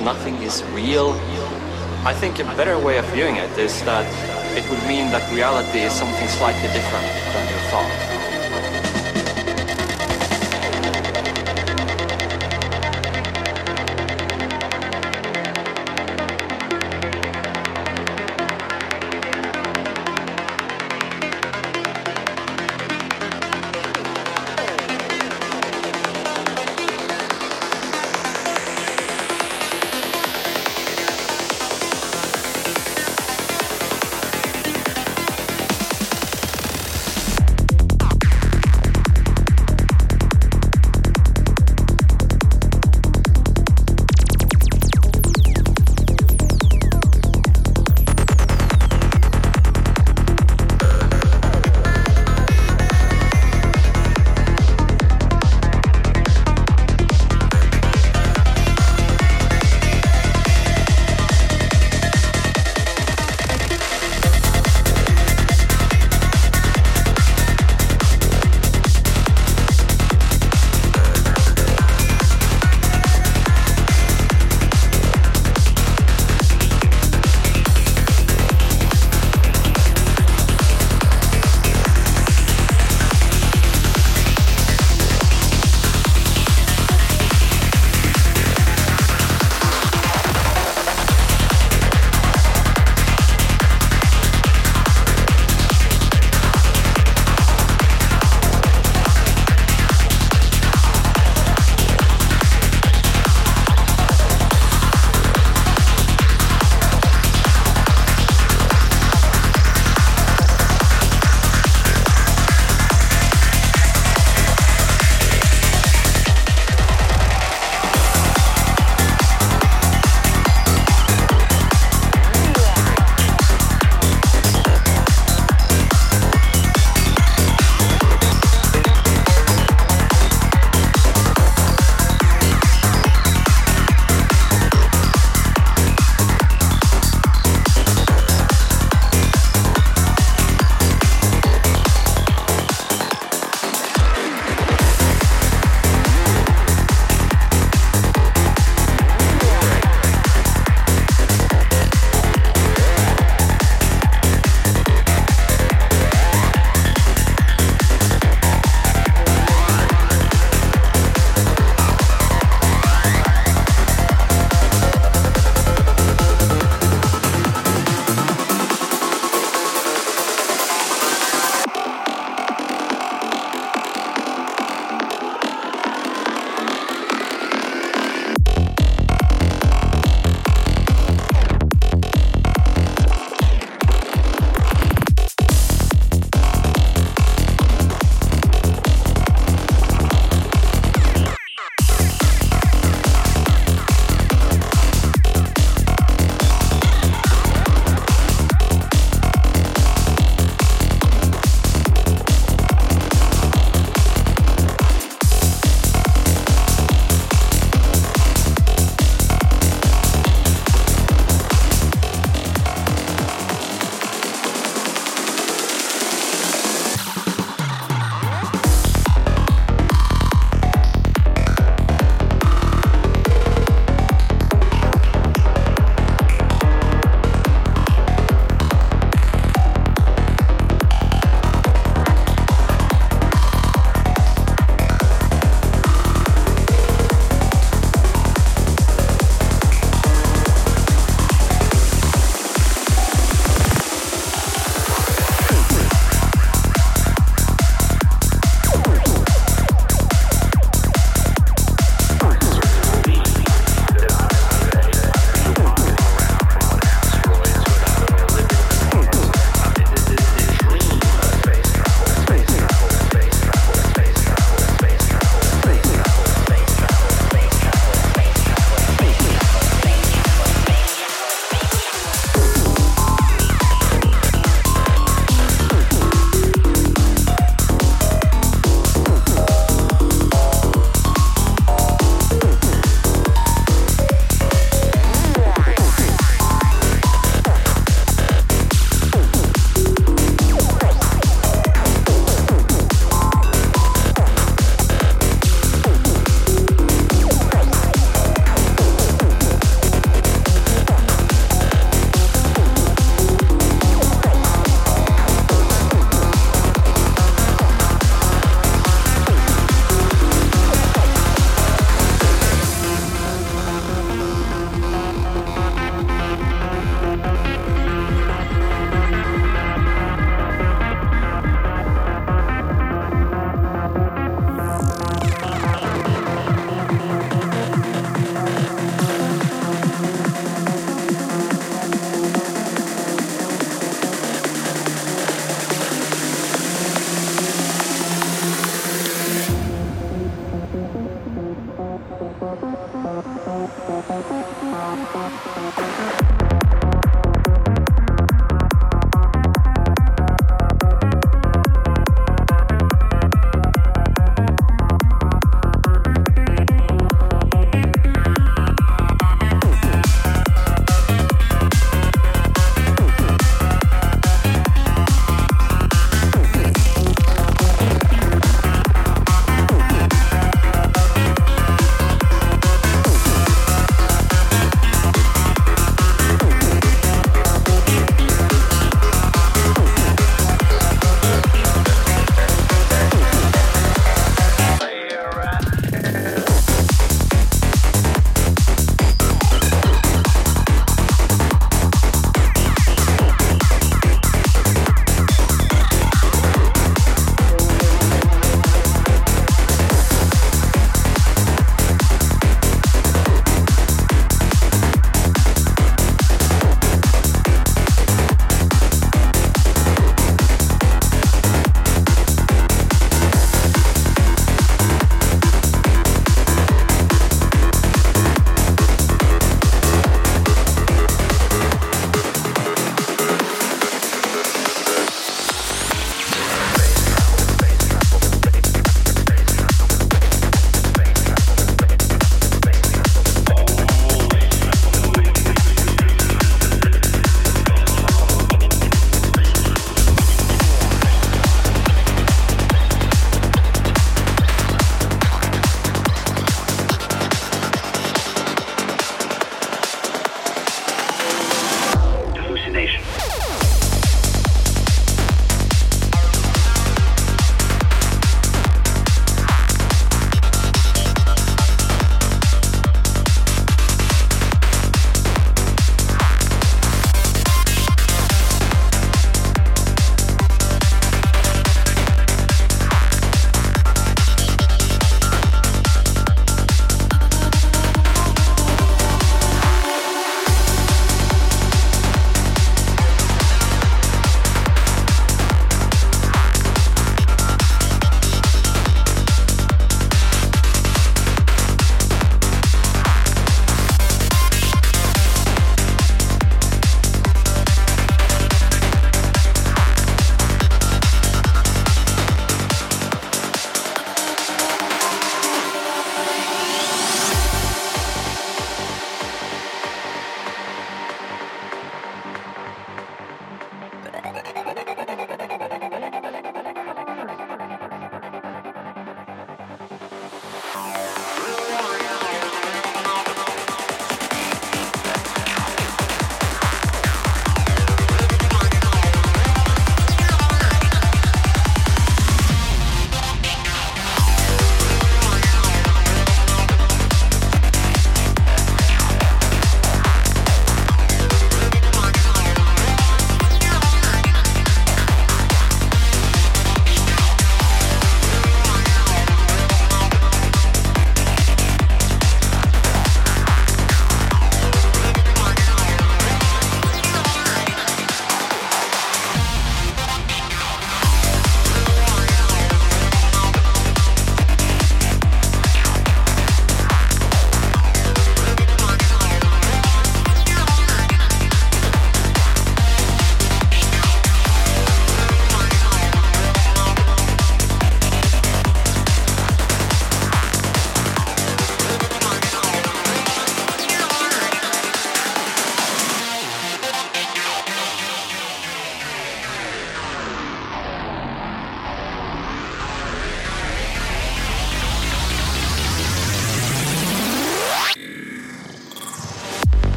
Nothing is real? I think a better way of viewing it is that it would mean that reality is something slightly different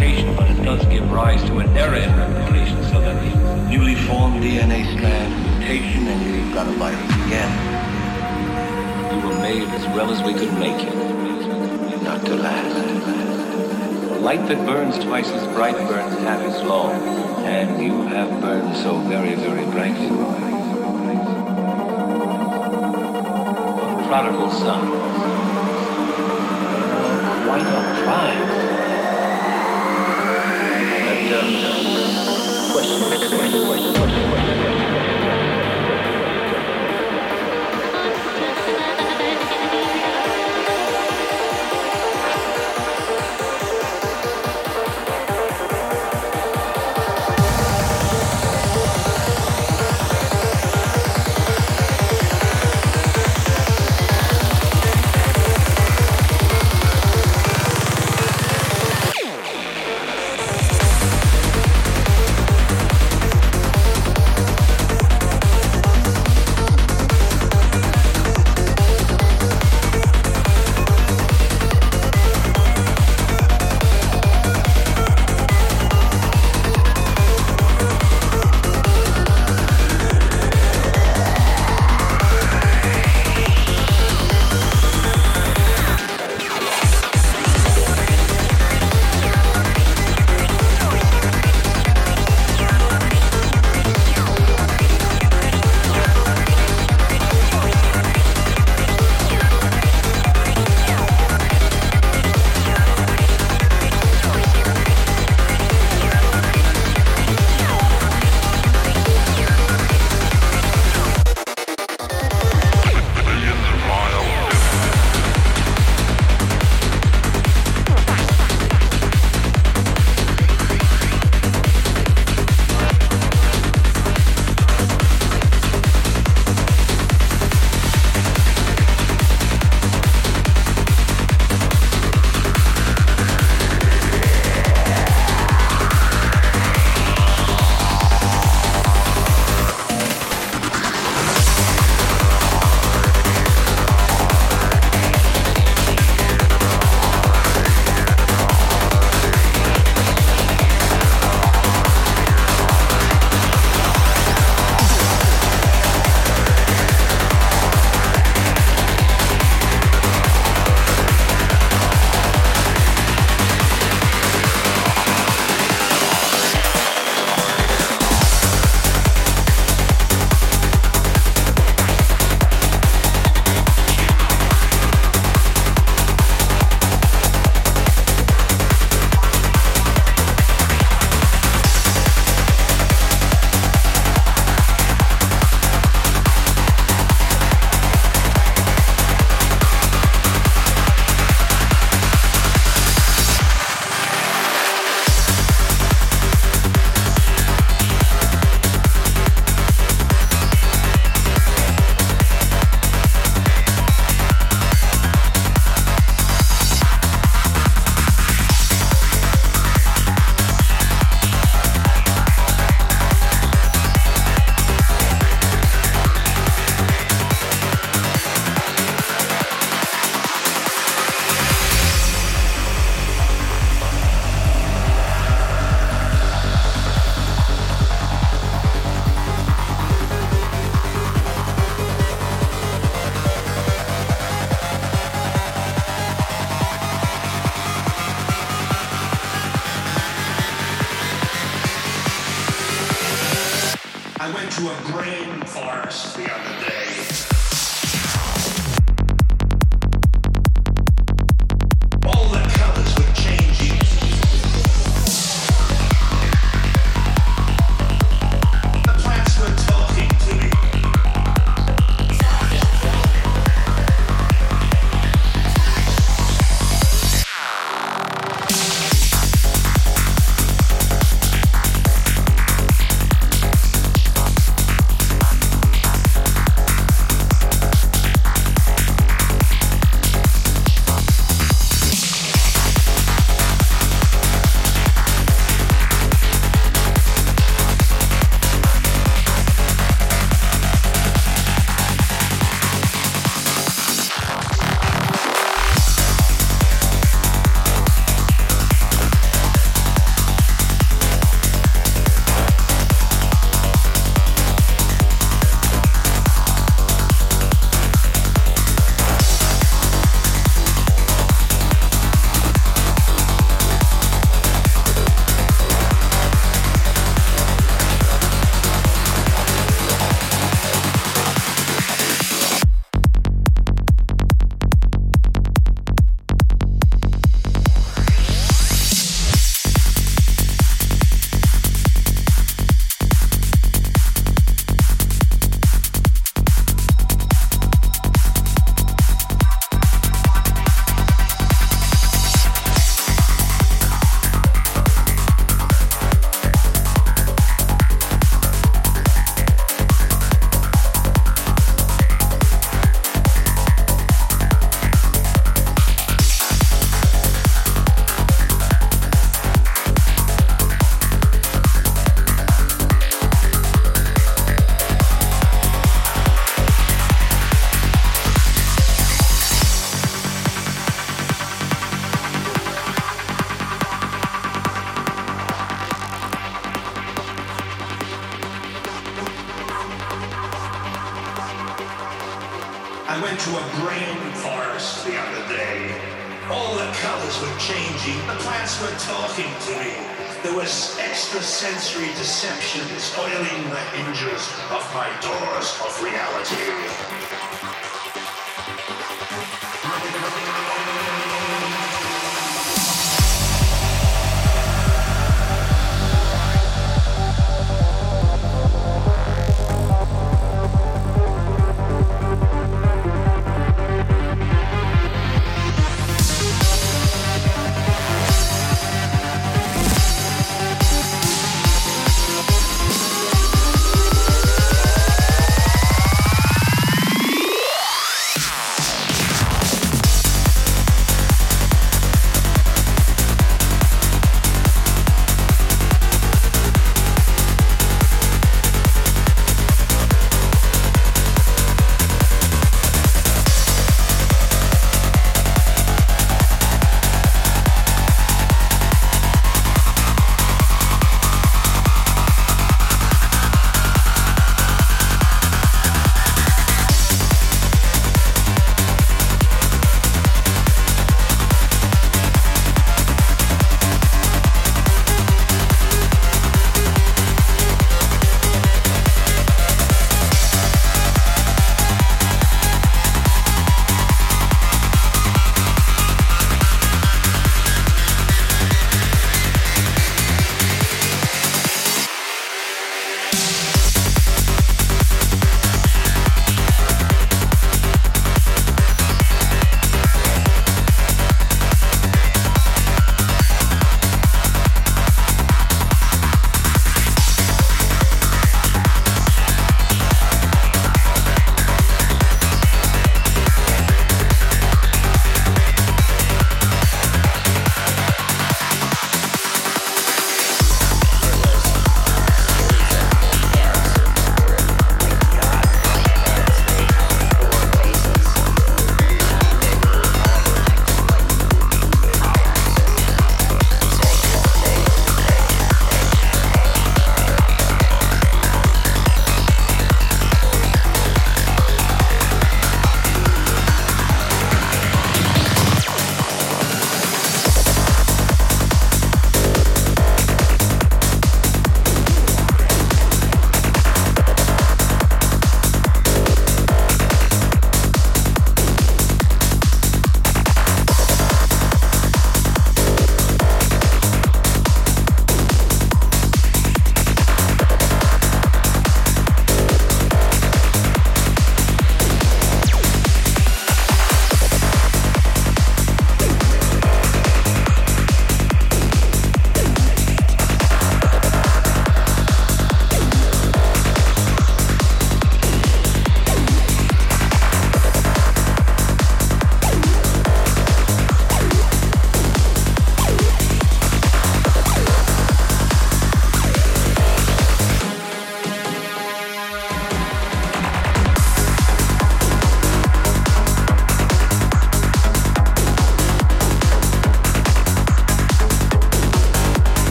replication, but it does give rise to an error in replication so that the newly formed DNA strand mutation and you've got a virus again. We were made as well as we could make it, not to last. The light that burns twice as bright burns half as long, and you have burned so very, very brightly. Prodigal son. Why not try? question, question, question, question, question.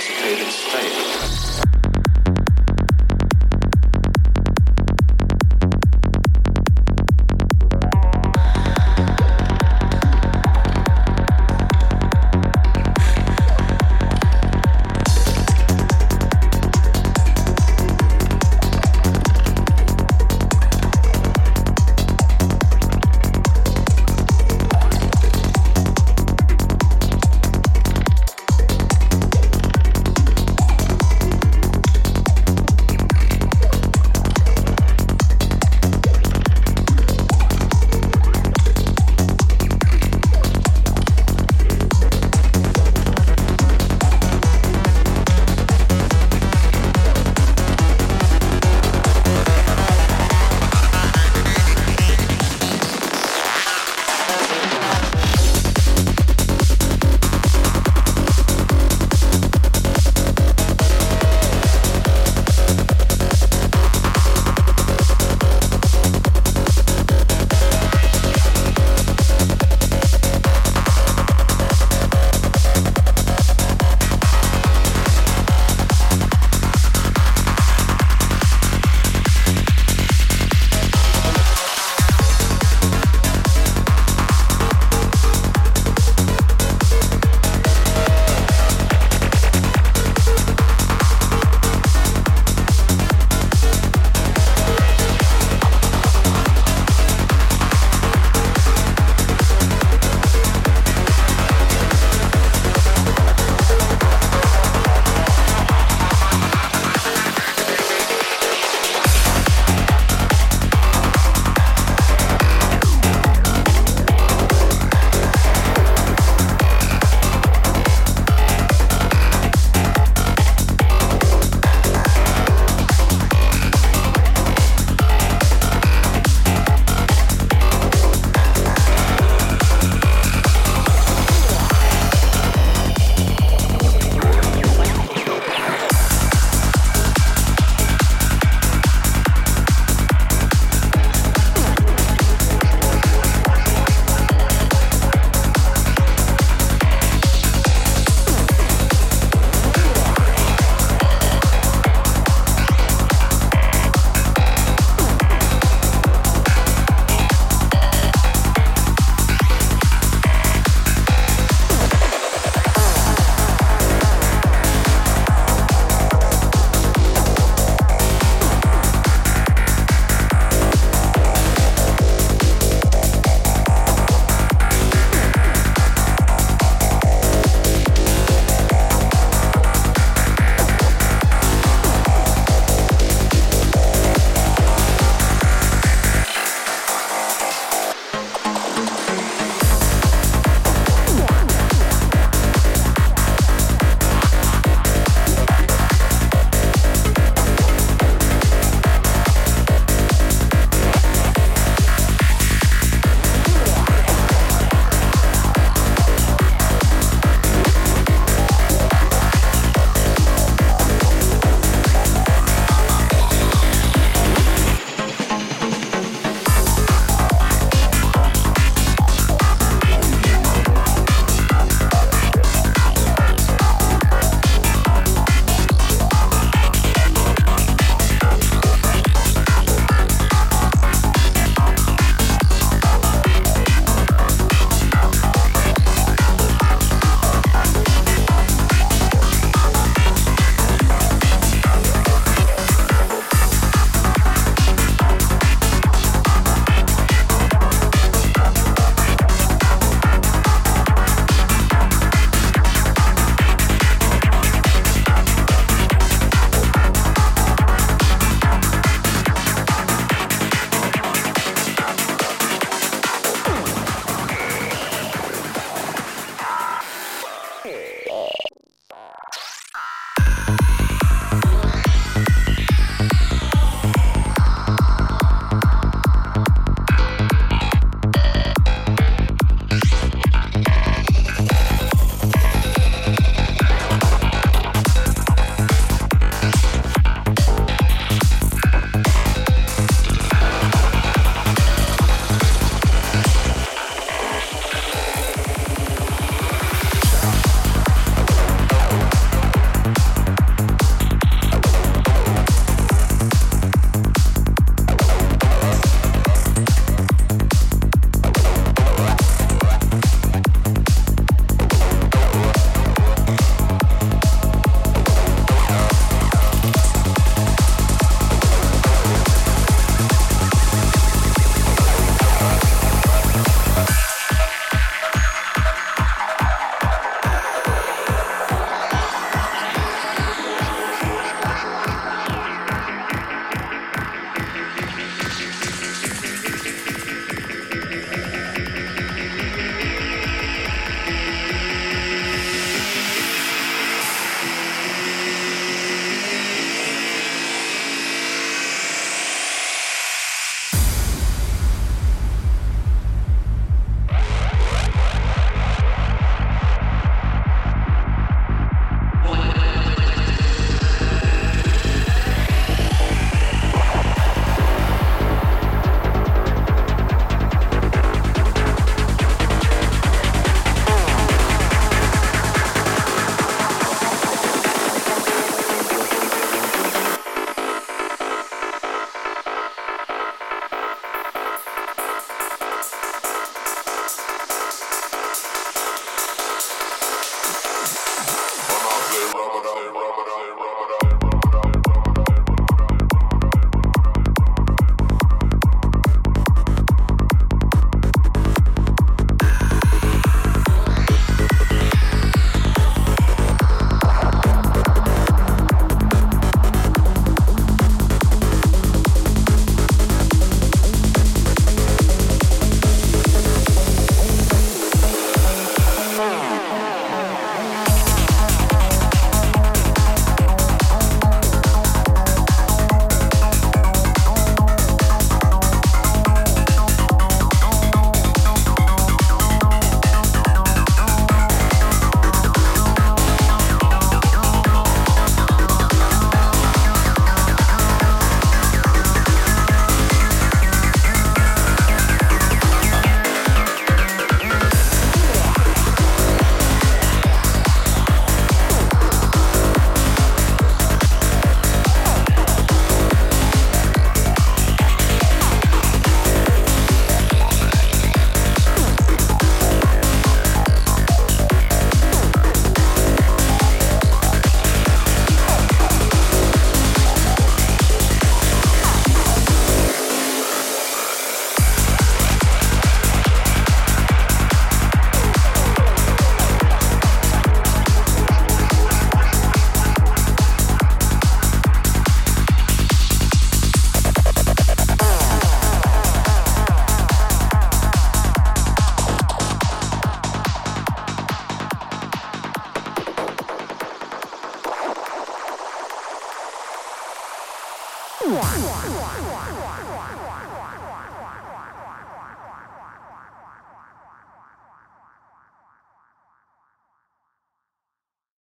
Intoxicated